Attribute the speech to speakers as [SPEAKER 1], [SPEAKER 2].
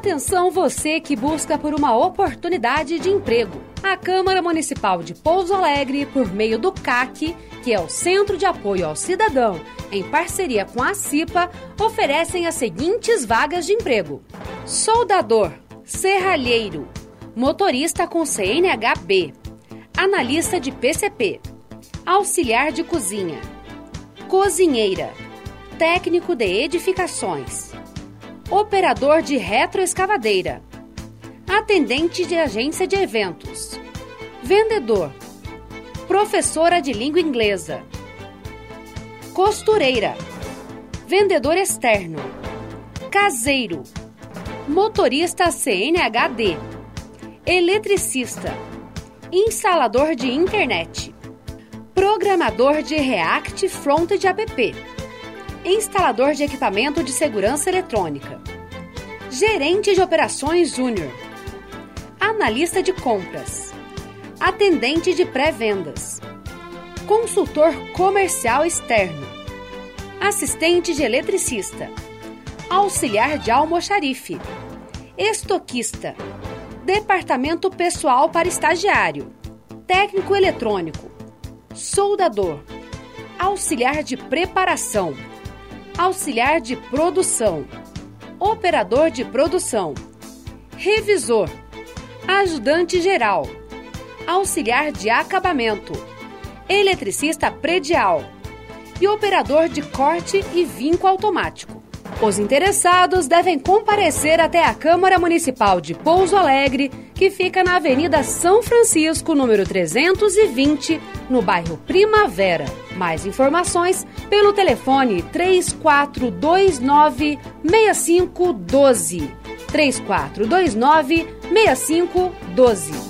[SPEAKER 1] Atenção você que busca por uma oportunidade de emprego. A Câmara Municipal de Pouso Alegre, por meio do CAC, que é o Centro de Apoio ao Cidadão, em parceria com a CIPA, oferecem as seguintes vagas de emprego: soldador, serralheiro, motorista com CNHB, analista de PCP, auxiliar de cozinha, cozinheira, técnico de edificações, operador de retroescavadeira, atendente de agência de eventos, vendedor, professora de língua inglesa, costureira, vendedor externo, caseiro, motorista CNHD, eletricista, instalador de internet, programador de React Front App, instalador de equipamento de segurança eletrônica, gerente de operações júnior, analista de compras, atendente de pré-vendas, consultor comercial externo, assistente de eletricista, auxiliar de almoxarife, estoquista, departamento pessoal para estagiário, técnico eletrônico, soldador, auxiliar de preparação, auxiliar de produção, operador de produção, revisor, ajudante geral, auxiliar de acabamento, eletricista predial e operador de corte e vinco automático. Os interessados devem comparecer até a Câmara Municipal de Pouso Alegre, que fica na Avenida São Francisco, número 320, no bairro Primavera. Mais informações pelo telefone 3429 6512. 3429 6512.